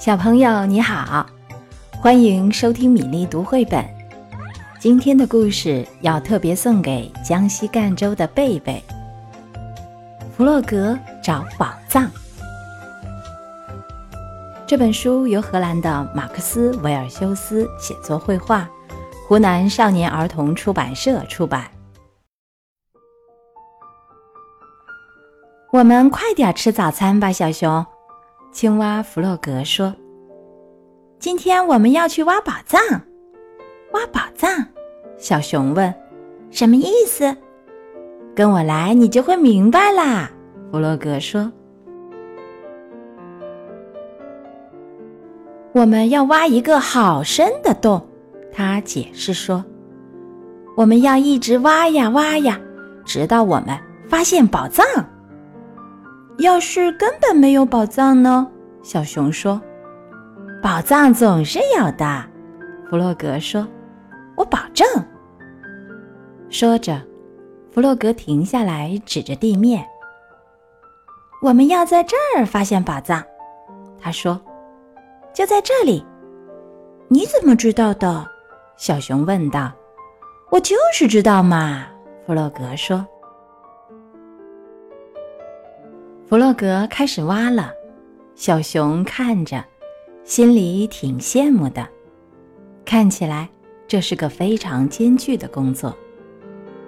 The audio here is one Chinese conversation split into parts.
小朋友你好，欢迎收听米粒读绘本。今天的故事要特别送给江西赣州的贝贝。弗洛格找宝藏。这本书由荷兰的马克思·维尔修斯写作绘画，湖南少年儿童出版社出版。我们快点吃早餐吧，小熊。青蛙弗洛格说：“今天我们要去挖宝藏。”挖宝藏？小熊问：“什么意思？”跟我来，你就会明白啦。弗洛格说：“我们要挖一个好深的洞。”他解释说：“我们要一直挖呀挖呀，直到我们发现宝藏。”要是根本没有宝藏呢？小熊说：“宝藏总是有的。”弗洛格说：“我保证。”说着，弗洛格停下来，指着地面：“我们要在这儿发现宝藏。”他说：“就在这里。”你怎么知道的？小熊问道。“我就是知道嘛。”弗洛格说。弗洛格开始挖了，小熊看着，心里挺羡慕的。看起来这是个非常艰巨的工作。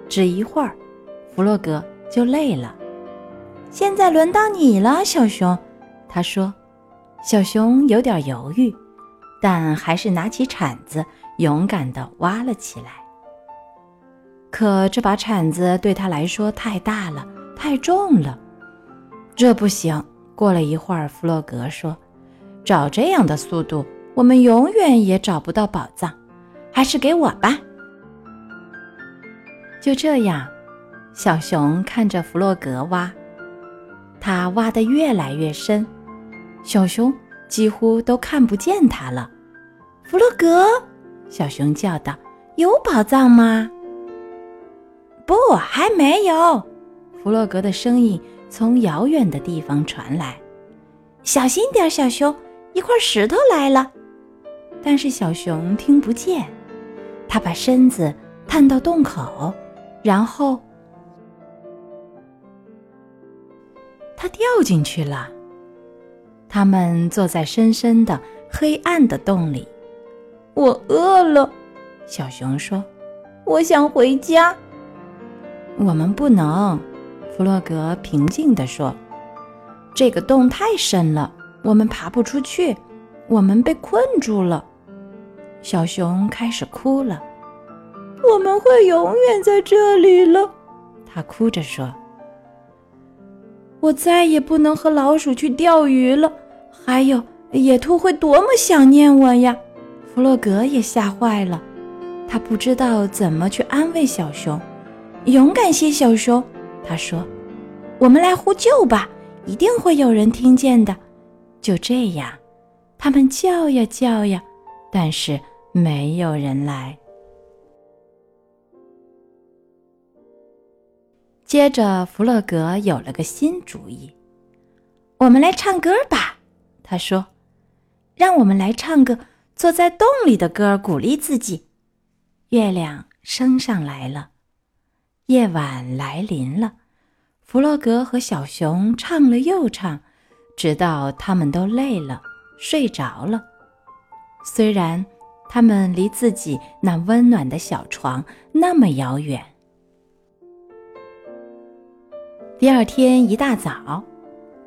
只一会儿，弗洛格就累了。现在轮到你了，小熊，他说。小熊有点犹豫，但还是拿起铲子，勇敢地挖了起来。可这把铲子对他来说太大了，太重了。这不行。过了一会儿，弗洛格说：“照这样的速度，我们永远也找不到宝藏，还是给我吧。”就这样，小熊看着弗洛格挖，他挖得越来越深，小熊几乎都看不见他了。弗洛格，小熊叫道：“有宝藏吗？”“不，还没有。”弗洛格的声音。从遥远的地方传来，小心点，小熊！一块石头来了。但是小熊听不见，他把身子探到洞口，然后他掉进去了。他们坐在深深的黑暗的洞里。我饿了，小熊说：“我想回家。”我们不能。弗洛格平静地说：“这个洞太深了，我们爬不出去，我们被困住了。”小熊开始哭了。“我们会永远在这里了。”他哭着说。“我再也不能和老鼠去钓鱼了，还有野兔会多么想念我呀！”弗洛格也吓坏了，他不知道怎么去安慰小熊。“勇敢些，小熊。”他说：“我们来呼救吧，一定会有人听见的。”就这样，他们叫呀叫呀，但是没有人来。接着，弗洛格有了个新主意：“我们来唱歌吧。”他说：“让我们来唱个坐在洞里的歌，鼓励自己。”月亮升上来了。夜晚来临了，弗洛格和小熊唱了又唱，直到他们都累了，睡着了。虽然他们离自己那温暖的小床那么遥远。第二天一大早，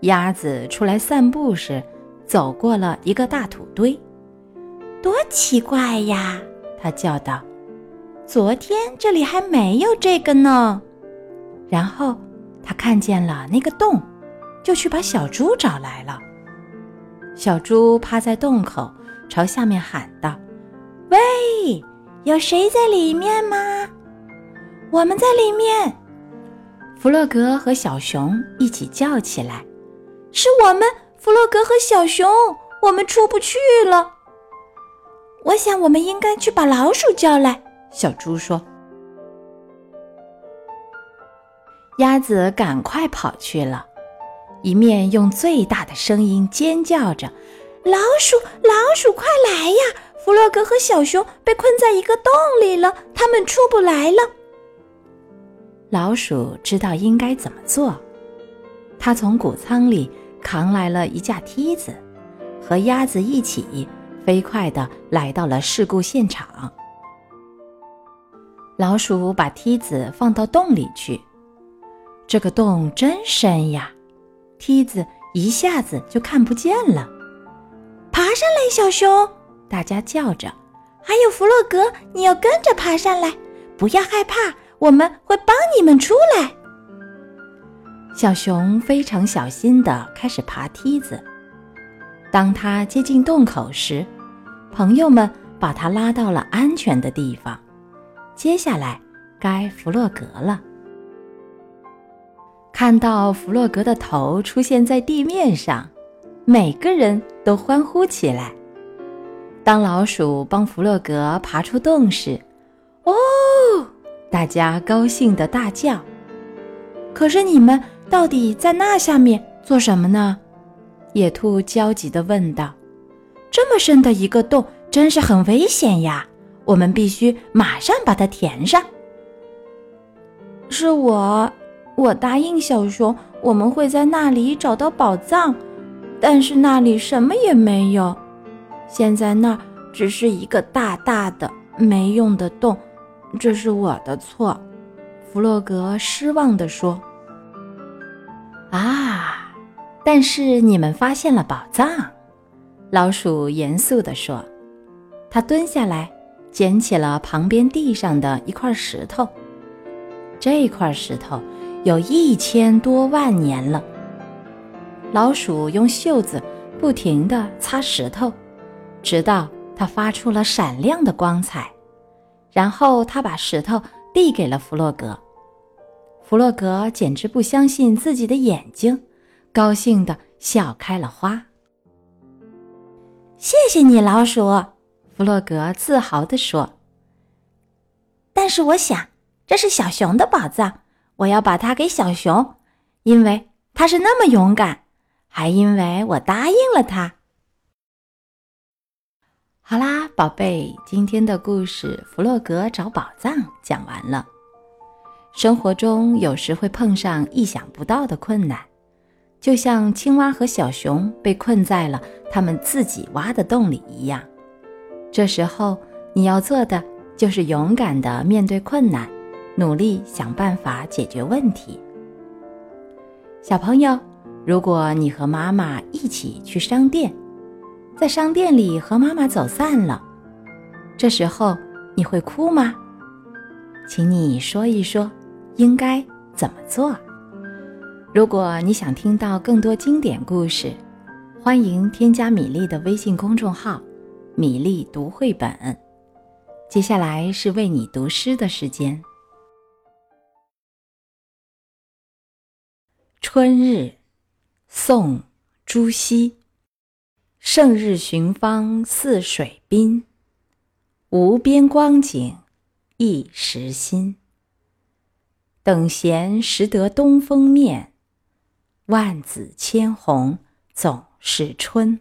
鸭子出来散步时，走过了一个大土堆。多奇怪呀！它叫道。昨天这里还没有这个呢，然后他看见了那个洞，就去把小猪找来了。小猪趴在洞口，朝下面喊道：“喂，有谁在里面吗？我们在里面。”弗洛格和小熊一起叫起来：“是我们，弗洛格和小熊，我们出不去了。我想我们应该去把老鼠叫来。”小猪说：“鸭子赶快跑去了，一面用最大的声音尖叫着，老鼠，老鼠，快来呀！弗洛格和小熊被困在一个洞里了，他们出不来了。老鼠知道应该怎么做，它从谷仓里扛来了一架梯子，和鸭子一起飞快地来到了事故现场。老鼠把梯子放到洞里去，这个洞真深呀，梯子一下子就看不见了。爬上来，小熊！大家叫着。还有弗洛格，你要跟着爬上来，不要害怕，我们会帮你们出来。小熊非常小心地开始爬梯子。当他接近洞口时，朋友们把他拉到了安全的地方。接下来该弗洛格了。看到弗洛格的头出现在地面上。每个人都欢呼起来。当老鼠帮弗洛格爬出洞时，哦，大家高兴的大叫。可是你们到底在那下面做什么呢？野兔焦急地问道。这么深的一个洞，真是很危险呀！我们必须马上把它填上。是我，我答应小熊，我们会在那里找到宝藏。但是那里什么也没有，现在那儿只是一个大大的没用的洞，这是我的错。”弗洛格失望地说。“啊，但是你们发现了宝藏。”老鼠严肃地说。他蹲下来，捡起了旁边地上的一块石头。这块石头有一千多万年了。老鼠用袖子不停地擦石头，直到它发出了闪亮的光彩。然后他把石头递给了弗洛格。弗洛格简直不相信自己的眼睛，高兴地笑开了花。谢谢你，老鼠，弗洛格自豪地说。但是我想，这是小熊的宝藏，我要把它给小熊，因为它是那么勇敢。还因为我答应了它。好啦，宝贝，今天的故事《弗洛格找宝藏》讲完了。生活中有时会碰上意想不到的困难，就像青蛙和小熊被困在了他们自己挖的洞里一样。这时候你要做的就是勇敢的面对困难，努力想办法解决问题。小朋友。如果你和妈妈一起去商店，在商店里和妈妈走散了，这时候你会哭吗？请你说一说，应该怎么做？如果你想听到更多经典故事，欢迎添加米粒的微信公众号“米粒读绘本”。接下来是为你读诗的时间，《春日》。宋·朱熹。胜日寻芳泗水滨，无边光景一时新。等闲识得东风面，万紫千红总是春。